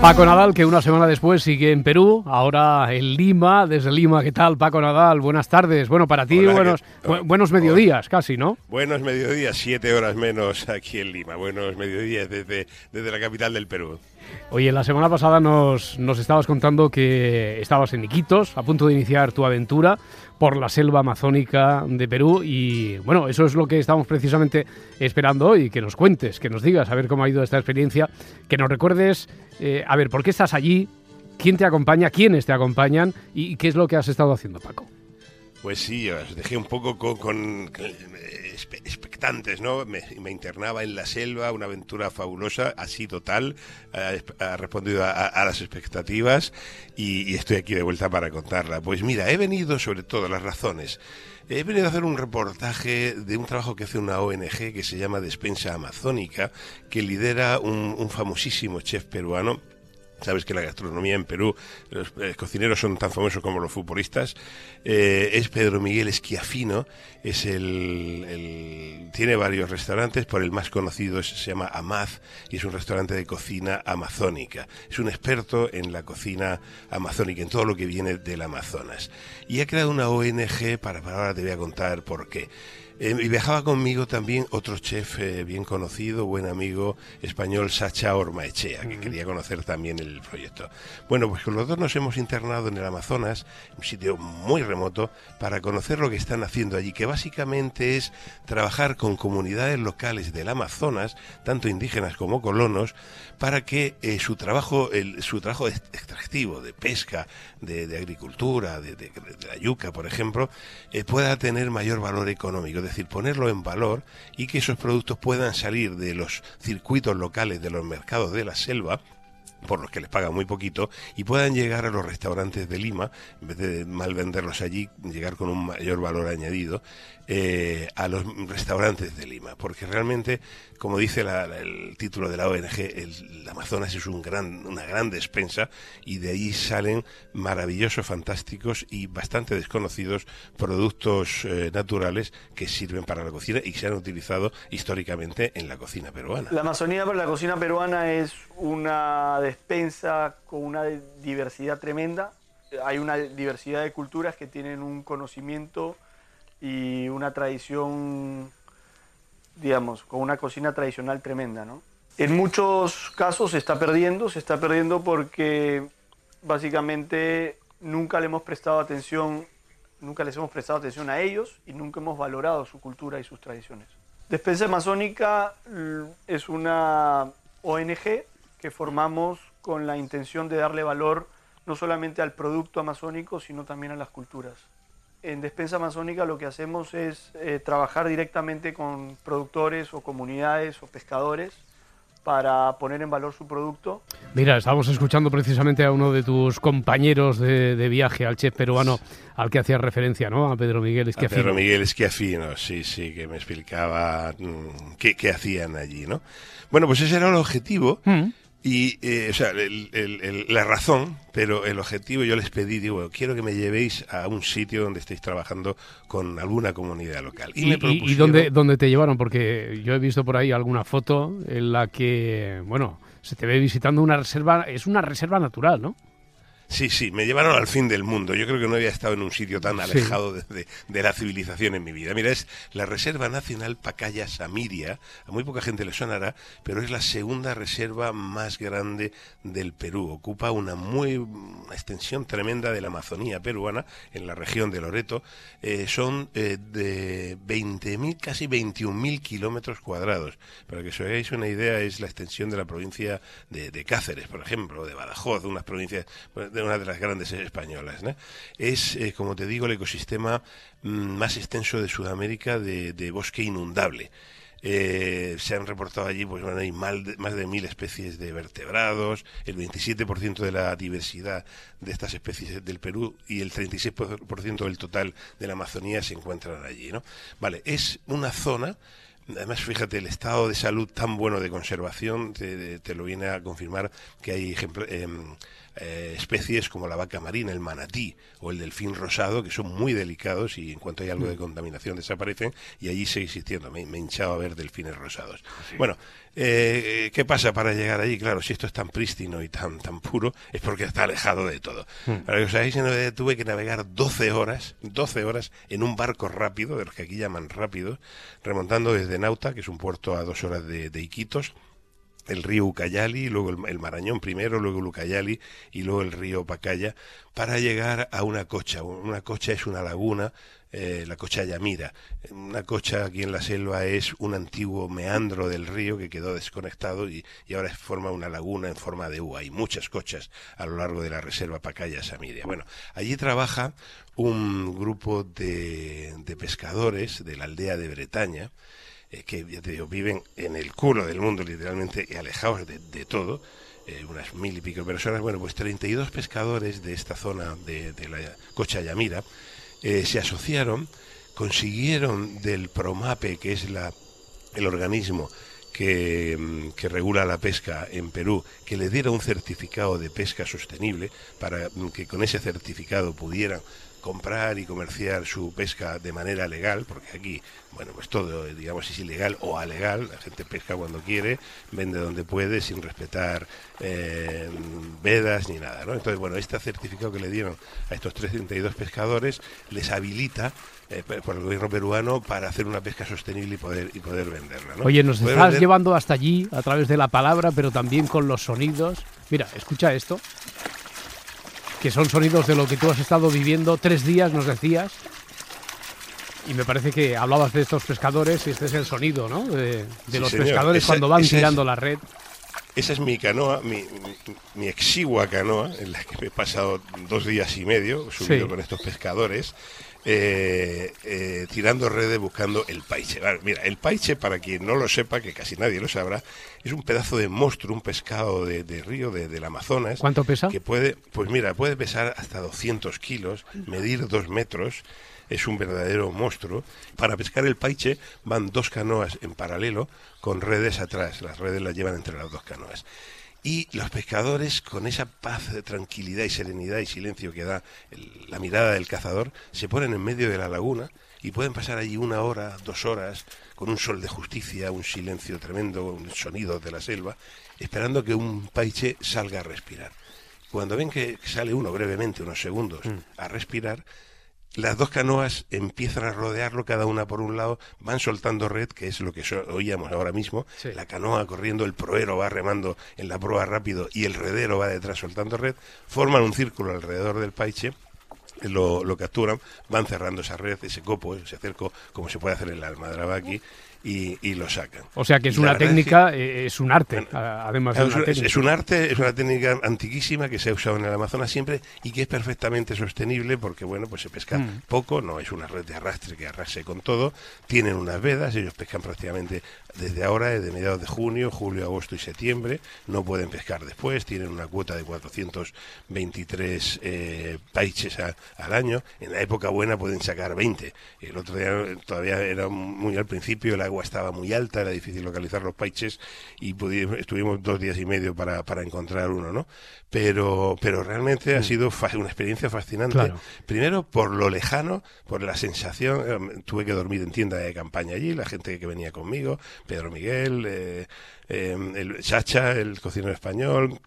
Paco Nadal, que una semana después sigue en Perú, ahora en Lima, desde Lima. ¿Qué tal, Paco Nadal? Buenas tardes. Bueno, para ti, Hola, buenos, ¿qué- bu- buenos mediodías, casi, ¿no? Buenos mediodías, siete horas menos aquí en Lima. Buenos mediodías desde, desde la capital del Perú. Oye, la semana pasada nos, nos estabas contando que estabas en Iquitos, a punto de iniciar tu aventura por la selva amazónica de Perú. Y bueno, eso es lo que estamos precisamente esperando hoy, que nos cuentes, que nos digas, a ver cómo ha ido esta experiencia, que nos recuerdes, eh, a ver, ¿por qué estás allí? ¿Quién te acompaña? ¿Quiénes te acompañan? ¿Y qué es lo que has estado haciendo, Paco? Pues sí, os dejé un poco con, eh, ¿no? Me, internaba en la selva, una aventura fabulosa, ha sido tal, ha, respondido a, a las expectativas y, estoy aquí de vuelta para contarla. Pues mira, he venido sobre todo las razones. He venido a hacer un reportaje de un trabajo que hace una ONG que se llama Despensa Amazónica, que lidera un famosísimo chef peruano Sabes que la gastronomía en Perú, los eh, cocineros son tan famosos como los futbolistas. Eh, es Pedro Miguel Esquiafino, es el, tiene varios restaurantes, por el más conocido se llama Amaz y es un restaurante de cocina amazónica. Es un experto en la cocina amazónica, en todo lo que viene del Amazonas. Y ha creado una ONG para, para ahora te voy a contar por qué. Eh, y viajaba conmigo también otro chef eh, bien conocido, buen amigo español, Sacha Ormaechea, que quería conocer también el proyecto. Bueno, pues con los dos nos hemos internado en el Amazonas, un sitio muy remoto, para conocer lo que están haciendo allí, que básicamente es trabajar con comunidades locales del Amazonas, tanto indígenas como colonos, para que eh, su trabajo, el, su trabajo ex- extractivo de pesca, de, de agricultura, de, de- de la yuca, por ejemplo, pueda tener mayor valor económico, decir, ponerlo en valor y que esos productos puedan salir de los circuitos locales, de los mercados de la selva, por los que les pagan muy poquito y puedan llegar a los restaurantes de Lima, en vez de mal venderlos allí, llegar con un mayor valor añadido eh, a los restaurantes de Lima, porque realmente, como dice la- el título de la ONG, el, Amazonas es un gran, una gran despensa y de ahí salen maravillosos, fantásticos y bastante desconocidos productos eh, naturales que sirven para la cocina y se han utilizado históricamente en la cocina peruana. La Amazonía para la cocina peruana es una despensa con una diversidad tremenda. Hay una diversidad de culturas que tienen un conocimiento y una tradición, digamos, con una cocina tradicional tremenda, ¿no? En muchos casos se está perdiendo, se está perdiendo porque básicamente nunca le hemos prestado atención, nunca les hemos prestado atención a ellos y nunca hemos valorado su cultura y sus tradiciones. Despensa Amazónica mm, es una ONG que formamos con la intención de darle valor no solamente al producto amazónico, sino también a las culturas. En Despensa Amazónica lo que hacemos es eh, trabajar directamente con productores o comunidades o pescadores para poner en valor su producto Mira, estábamos escuchando precisamente a uno de tus compañeros de, de viaje, al chef peruano al que hacías referencia, ¿no? A Pedro Miguel A Esquiafino. Pedro Miguel Esquiafino, sí, sí, que me explicaba mm, qué, qué hacían allí, ¿no? Bueno, pues ese era el objetivo Mm. Y, eh, o sea, el- el- el- la razón, pero el objetivo yo les pedí, digo, quiero que me llevéis a un sitio donde estéis trabajando con alguna comunidad local. ¿Y, me y- y propusieron- dónde, dónde te llevaron? Porque yo he visto por ahí alguna foto en la que, bueno, se te ve visitando una reserva, es una reserva natural, ¿no? Sí, sí, me llevaron al fin del mundo. Yo creo que no había estado en un sitio tan Sí. alejado de, de- de la civilización en mi vida. Mira, es la Reserva Nacional Pacaya Samiria. A muy poca gente le sonará, pero es la segunda reserva más grande del Perú. Ocupa una muy una extensión tremenda de la Amazonía peruana, en la región de Loreto. Eh, son eh, de 20.000, casi 21.000 kilómetros cuadrados. Para que os hagáis una idea, es la extensión de la provincia de, de Cáceres, por ejemplo, de Badajoz, unas provincias. bueno, de una de las grandes españolas. Es, eh, como te digo, el ecosistema mm, más extenso de Sudamérica de, bosque inundable. Eh, se han reportado allí, pues bueno, hay mal más de mil especies de vertebrados, el 27% de la diversidad de estas especies del Perú y el 36% del total de la Amazonía se encuentran allí, ¿no? Vale, es una zona Además, fíjate, el estado de salud tan bueno de conservación te, te lo viene a confirmar que hay ejemplo- em, eh, especies como la vaca marina, el manatí o el delfín rosado, que son muy delicados y en cuanto hay algo de contaminación desaparecen y allí sigue existiendo. Me, me he hinchado a ver delfines rosados. Bueno, eh, ¿qué pasa para llegar allí? Claro, si esto es tan prístino y tan, tan puro, es porque está alejado de todo. Para que os hagáis una idea, tuve que navegar 12 horas, 12 horas en un barco rápido, de los que aquí llaman rápido, remontando desde Nauta, que es un puerto a dos horas de, de Iquitos, el río Ucayali, luego el, el Marañón primero, luego el Ucayali y luego el río Pacaya, para llegar a una cocha. Una cocha es una laguna, eh, la cocha Yamira. Una cocha aquí en la selva es un antiguo meandro del río que quedó desconectado y, y ahora forma una laguna en forma de U. Hay muchas cochas a lo largo de la reserva Pacaya Samiria. Bueno, allí trabaja un grupo de, de pescadores de la aldea de Bretaña, que ya te digo, viven en el culo del mundo literalmente y alejados de, todo, eh, unas mil y pico personas, bueno, pues 32 pescadores de esta zona de, la Cocha Yamira eh, se asociaron, consiguieron del PROMAPE, que es la, el organismo que, mm, que regula la pesca en Perú, que le diera un certificado de pesca sostenible para mm, que con ese certificado pudieran comprar y comerciar su pesca de manera legal, porque aquí, bueno, pues todo, digamos, es ilegal o alegal, la gente pesca cuando quiere, vende donde puede, sin respetar eh, vedas ni nada, ¿no? Entonces, bueno, este certificado que le dieron a estos 332 pescadores les habilita eh, por por el gobierno peruano para hacer una pesca sostenible y poder y poder venderla, ¿no? Oye, nos Poder estás vender- llevando hasta allí a través de la palabra, pero también con los sonidos. Mira, escucha esto. Que son sonidos de lo que tú has estado viviendo tres días, nos decías. Y me parece que hablabas de estos pescadores y este es el sonido, ¿no? De, de Sí, los señor. pescadores Esa- cuando van es- tirando la red. Esa es mi canoa, mi, mi- mi exigua canoa, en la que me he pasado dos días y medio subido Sí. con estos pescadores, eh, eh, tirando redes buscando el paiche. Vale, mira, el paiche, para quien no lo sepa, que casi nadie lo sabrá, es un pedazo de monstruo, un pescado de, de río, de, del Amazonas. ¿Cuánto pesa? Que puede, pues mira, puede pesar hasta 200 kilos, medir dos metros. Es un verdadero monstruo. Para pescar el paiche van dos canoas en paralelo con redes atrás. Las redes las llevan entre las dos canoas. Y los pescadores, con esa paz, de tranquilidad y serenidad y silencio que da el- la mirada del cazador, se ponen en medio de la laguna y pueden pasar allí una hora, dos horas, con un sol de justicia, un silencio tremendo, un sonido de la selva, esperando que un paiche salga a respirar. Cuando ven que sale uno brevemente, unos segundos, a respirar, las dos canoas empiezan a rodearlo, cada una por un lado, van soltando red, que es lo que oíamos ahora mismo. Sí. La canoa corriendo, el proero va remando en la proa rápido y el redero va detrás soltando red. Forman un círculo alrededor del paiche. Lo, lo capturan, van cerrando esa red, ese copo, ese cerco, como se puede hacer en la almadraba aquí, y, y lo sacan. O sea que es una verdad es que- técnica, eh, es un arte, Bueno, además de es, una es un arte, es una técnica antiquísima que se ha usado en el Amazonas siempre y que es perfectamente sostenible porque, bueno, pues se pesca Mm. poco, no es una red de arrastre que arrase con todo, tienen unas vedas, ellos pescan prácticamente desde ahora, desde mediados de junio, julio, agosto y septiembre, no pueden pescar después, tienen una cuota de 423 eh, paiches a- al año, en la época buena pueden sacar 20, el otro día todavía era muy al principio, el agua estaba muy alta, era difícil localizar los paiches y pudi- estuvimos dos días y medio para, para encontrar uno, ¿no? Pero, pero realmente ha sido fa- una experiencia fascinante. Claro. Primero por lo lejano, por la sensación, eh, tuve que dormir en tienda de campaña allí, la gente que venía conmigo, Pedro Miguel, eh, eh, el Chacha, el cocinero español,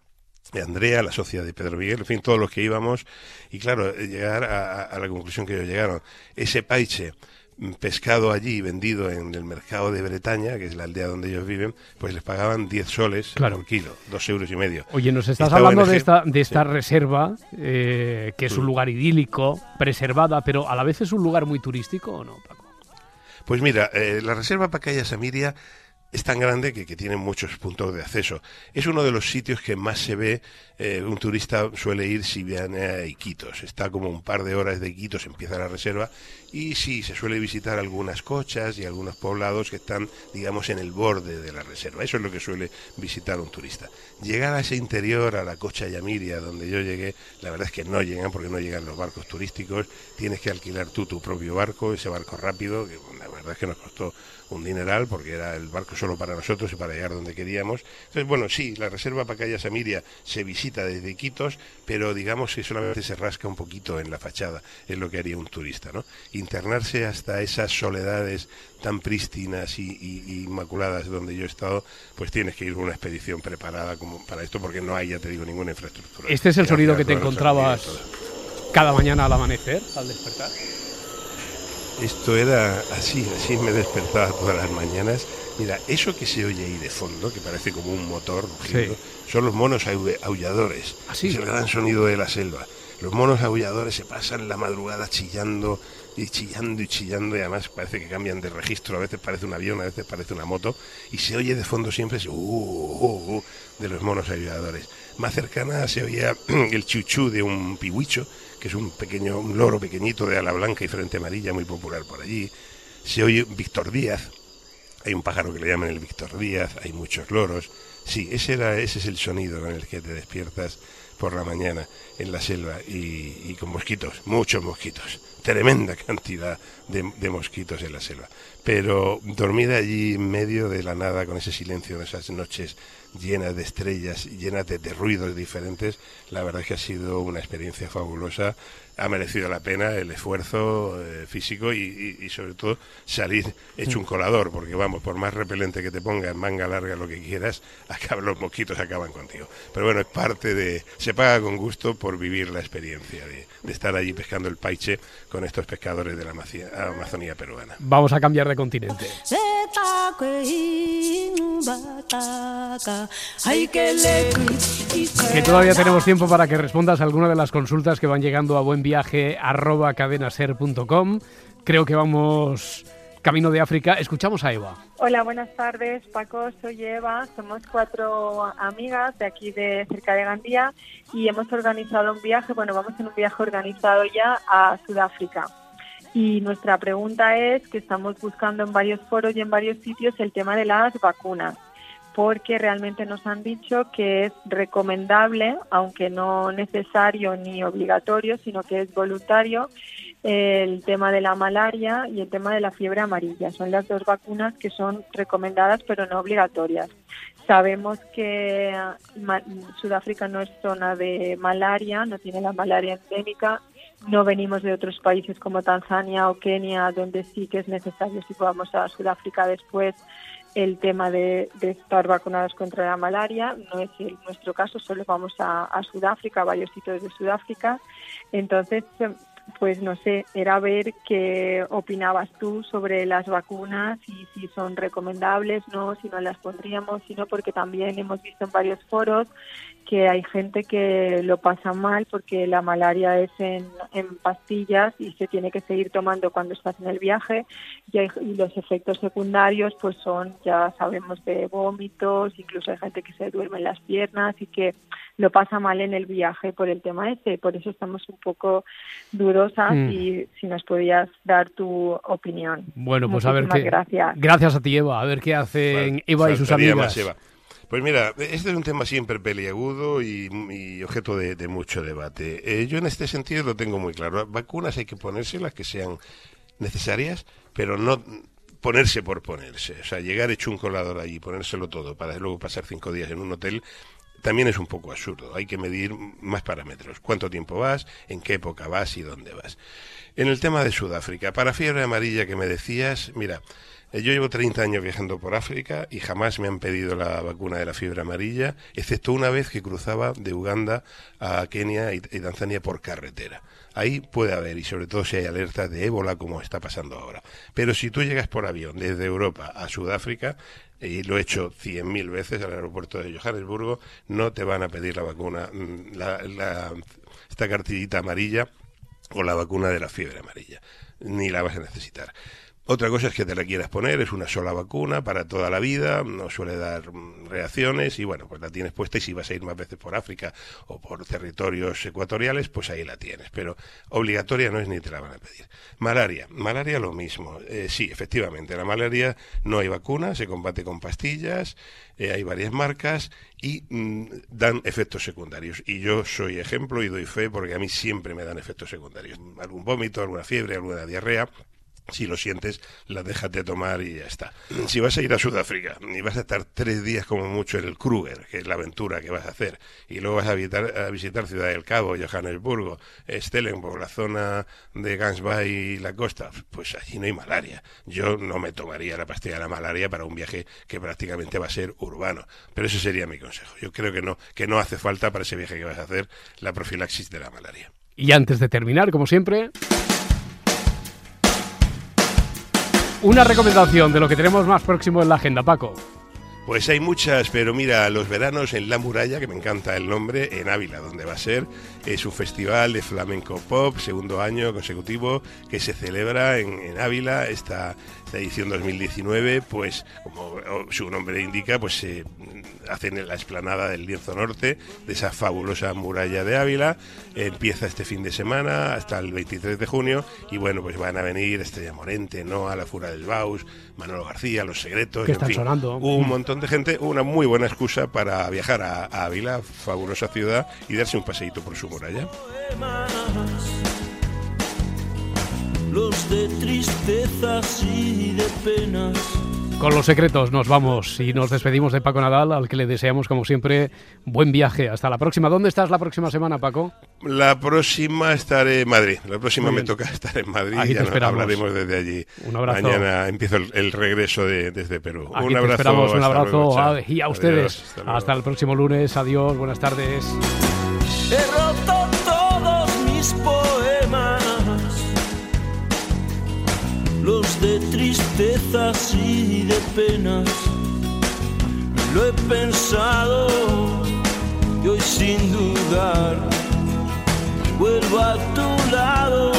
de Andrea, la socia de Pedro Miguel, en fin, todos los que íbamos, y claro, eh, llegar a, a- la conclusión que ellos llegaron. Ese paiche mm, pescado allí vendido en el mercado de Bretaña, que es la aldea donde ellos viven, pues les pagaban 10 soles Claro. por kilo, dos euros y medio. Oye, nos estás Esta hablando de esta, de esta sí. reserva, eh, que es un lugar idílico, preservada, pero a la vez es un lugar muy turístico, ¿o no, Paco? Pues mira, eh, la reserva Pacaya Samiria es tan grande que, que, tiene muchos puntos de acceso. Es uno de los sitios que más se ve, eh, un turista suele ir si viene a Iquitos. Está como un par de horas de Iquitos, empieza la reserva, y sí, se suele visitar algunas cochas y algunos poblados que están, digamos, en el borde de la reserva. Eso es lo que suele visitar un turista. Llegar a ese interior, a la cocha Yamiria, donde yo llegué, la verdad es que no llegan porque no llegan los barcos turísticos. Tienes que alquilar tú tu propio barco, ese barco rápido, que la verdad es que nos costó un dineral porque era el barco solo para nosotros y para llegar donde queríamos. Entonces, bueno, sí, la reserva Pacaya Samiria se visita desde Iquitos, pero digamos que solamente se rasca un poquito en la fachada, es lo que haría un turista, ¿no? Internarse hasta esas soledades tan prístinas y, y, inmaculadas donde yo he estado, pues tienes que ir con una expedición preparada como para esto porque no hay, ya te digo, ninguna infraestructura. ¿Este es el sonido que te encontrabas cada mañana al amanecer, al despertar? Esto era así, así me despertaba todas las mañanas. Mira, eso que se oye ahí de fondo, que parece como un motor rugiendo, sí. son los monos aulladores. ¿Ah, sí? Es el gran sonido de la selva. Los monos aulladores se pasan la madrugada chillando y chillando y chillando y además parece que cambian de registro, a veces parece un avión, a veces parece una moto y se oye de fondo siempre ese uh, uh, uh, de los monos aulladores. Más cercana se oía el chuchú de un pihuicho, que es un pequeño un loro pequeñito de ala blanca y frente amarilla muy popular por allí. Se oye Víctor Díaz, hay un pájaro que le llaman el Víctor Díaz, hay muchos loros. Sí, ese, era, ese es el sonido con el que te despiertas por la mañana en la selva y, y con mosquitos, muchos mosquitos, tremenda cantidad de, de, mosquitos en la selva. Pero dormir allí en medio de la nada con ese silencio de esas noches llenas de estrellas, llenas de, de ruidos diferentes, la verdad es que ha sido una experiencia fabulosa ha merecido la pena el esfuerzo eh, físico y, y, y, sobre todo salir hecho un colador, porque vamos, por más repelente que te pongas, manga larga, lo que quieras, acá, los mosquitos acaban contigo. Pero bueno, es parte de... Se paga con gusto por vivir la experiencia de, de estar allí pescando el paiche con estos pescadores de la Amazonía peruana. Vamos a cambiar de continente. Que todavía tenemos tiempo para que respondas a alguna de las consultas que van llegando a buen viaje arroba cadenaser.com. Creo que vamos camino de África. Escuchamos a Eva. Hola, buenas tardes, Paco. Soy Eva. Somos cuatro amigas de aquí de cerca de Gandía y hemos organizado un viaje. Bueno, vamos en un viaje organizado ya a Sudáfrica. Y nuestra pregunta es que estamos buscando en varios foros y en varios sitios el tema de las vacunas porque realmente nos han dicho que es recomendable, aunque no necesario ni obligatorio, sino que es voluntario, el tema de la malaria y el tema de la fiebre amarilla. Son las dos vacunas que son recomendadas pero no obligatorias. Sabemos que Sudáfrica no es zona de malaria, no tiene la malaria endémica, no venimos de otros países como Tanzania o Kenia, donde sí que es necesario si vamos a Sudáfrica después el tema de, de, estar vacunados contra la malaria. No es el, nuestro caso, solo vamos a, a, Sudáfrica, a varios sitios de Sudáfrica. Entonces, pues no sé, era ver qué opinabas tú sobre las vacunas y si son recomendables, no, si no las pondríamos, sino porque también hemos visto en varios foros que hay gente que lo pasa mal porque la malaria es en, en pastillas y se tiene que seguir tomando cuando estás en el viaje. Y, hay, y, los efectos secundarios pues son, ya sabemos, de vómitos, incluso hay gente que se duerme en las piernas y que lo pasa mal en el viaje por el tema ese, por eso estamos un poco dudosas mm. y si nos podías dar tu opinión. Bueno, pues Muchísimas a ver qué... Gracias. Gracias a ti, Eva, a ver qué hacen bueno, Eva y sus amigas. Eva. Pues mira, este es un tema siempre peliagudo y, y objeto de, de, mucho debate. Eh, yo en este sentido lo tengo muy claro. Vacunas hay que ponerse las que sean necesarias, pero no ponerse por ponerse. O sea, llegar hecho un colador allí, ponérselo todo para luego pasar cinco días en un hotel, también es un poco absurdo. Hay que medir más parámetros. ¿Cuánto tiempo vas? ¿En qué época vas? ¿Y dónde vas? En el tema de Sudáfrica, para fiebre amarilla que me decías, mira, yo llevo 30 años viajando por África y jamás me han pedido la vacuna de la fiebre amarilla, excepto una vez que cruzaba de Uganda a Kenia y, Tanzania por carretera. Ahí puede haber, y sobre todo si hay alertas de ébola como está pasando ahora. Pero si tú llegas por avión desde Europa a Sudáfrica, y lo he hecho cien mil veces al aeropuerto de Johannesburgo, no te van a pedir la vacuna, la, la, esta cartillita amarilla o la vacuna de la fiebre amarilla, ni la vas a necesitar. Otra cosa es que te la quieras poner, es una sola vacuna para toda la vida, no suele dar mm, reacciones y bueno, pues la tienes puesta y si vas a ir más veces por África o por territorios ecuatoriales, pues ahí la tienes, pero obligatoria no es ni te la van a pedir. Malaria, malaria lo mismo, eh, sí, efectivamente, la malaria no hay vacuna, se combate con pastillas, eh, hay varias marcas y mm, dan efectos secundarios. Y yo soy ejemplo y doy fe porque a mí siempre me dan efectos secundarios. Algún vómito, alguna fiebre, alguna diarrea si lo sientes, la dejas de tomar y ya está. Si vas a ir a Sudáfrica y vas a estar tres días como mucho en el Kruger, que es la aventura que vas a hacer, y luego vas a visitar, a visitar Ciudad del Cabo, Johannesburgo, Stellenbosch, la zona de Gansby y la costa, pues allí no hay malaria. Yo no me tomaría la pastilla de la malaria para un viaje que prácticamente va a ser urbano. Pero ese sería mi consejo. Yo creo que no, que no hace falta para ese viaje que vas a hacer la profilaxis de la malaria. Y antes de terminar, como siempre, una recomendación de lo que tenemos más próximo en la agenda, Paco. Pues hay muchas, pero mira, los veranos en La Muralla, que me encanta el nombre, en Ávila, donde va a ser, es un festival de flamenco pop, segundo año consecutivo, que se celebra en, en Ávila, esta, esta edición 2019, pues como su nombre indica, pues se hacen en la explanada del Lienzo Norte, de esa fabulosa muralla de Ávila, empieza este fin de semana hasta el 23 de junio, y bueno, pues van a venir Estrella Morente, Noa, La Fura del Baus, Manolo García, Los Secretos, Que en están fin, sonando. un montón de gente, una muy buena excusa para viajar a, a Ávila, fabulosa ciudad, y darse un paseíto por su muralla. los de tristezas y de penas. Con los secretos nos vamos y nos despedimos de Paco Nadal, al que le deseamos, como siempre, buen viaje. Hasta la próxima. ¿Dónde estás la próxima semana, Paco? La próxima estaré en Madrid. La próxima me toca estar en Madrid Aquí y te ya no- esperamos. hablaremos desde allí. Un abrazo. Mañana empiezo el, el regreso de- desde Perú. Aquí un te abrazo. esperamos, un abrazo luego, a- y a ustedes. Adiós, hasta hasta el próximo lunes. Adiós, buenas tardes. He roto todos mis poemas, los de tristezas y de penas. Lo he pensado y hoy sin dudar vuelvo a tu lado.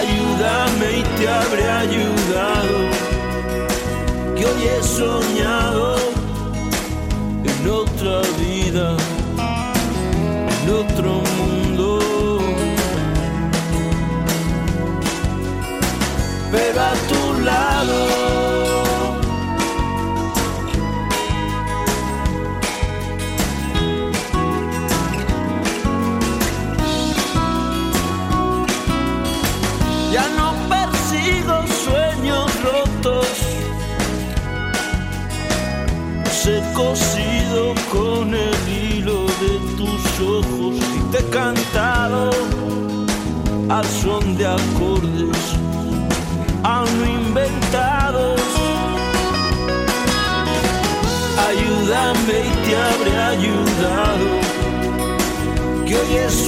Ayúdame y te habré ayudado, que hoy he soñado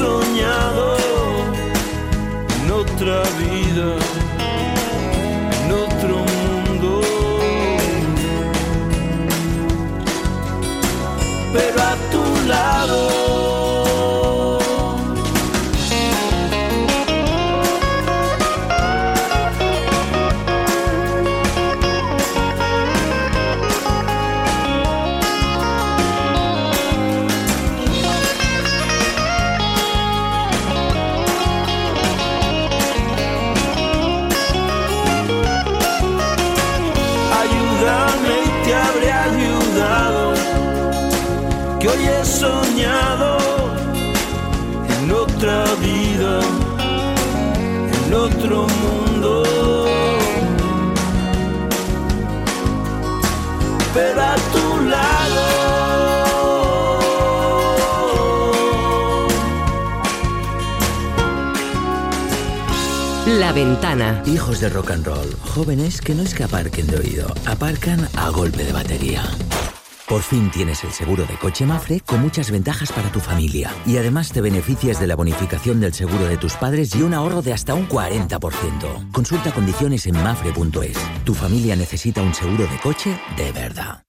soñado en otra vida, en otro mundo. pero a tu lado. Otro mundo. Pero a tu lado. La ventana. Hijos de rock and roll, jóvenes que no es que aparquen de oído, aparcan a golpe de batería. Por fin tienes el seguro de coche Mafre con muchas ventajas para tu familia. Y además te beneficias de la bonificación del seguro de tus padres y un ahorro de hasta un 40%. Consulta condiciones en mafre.es. Tu familia necesita un seguro de coche de verdad.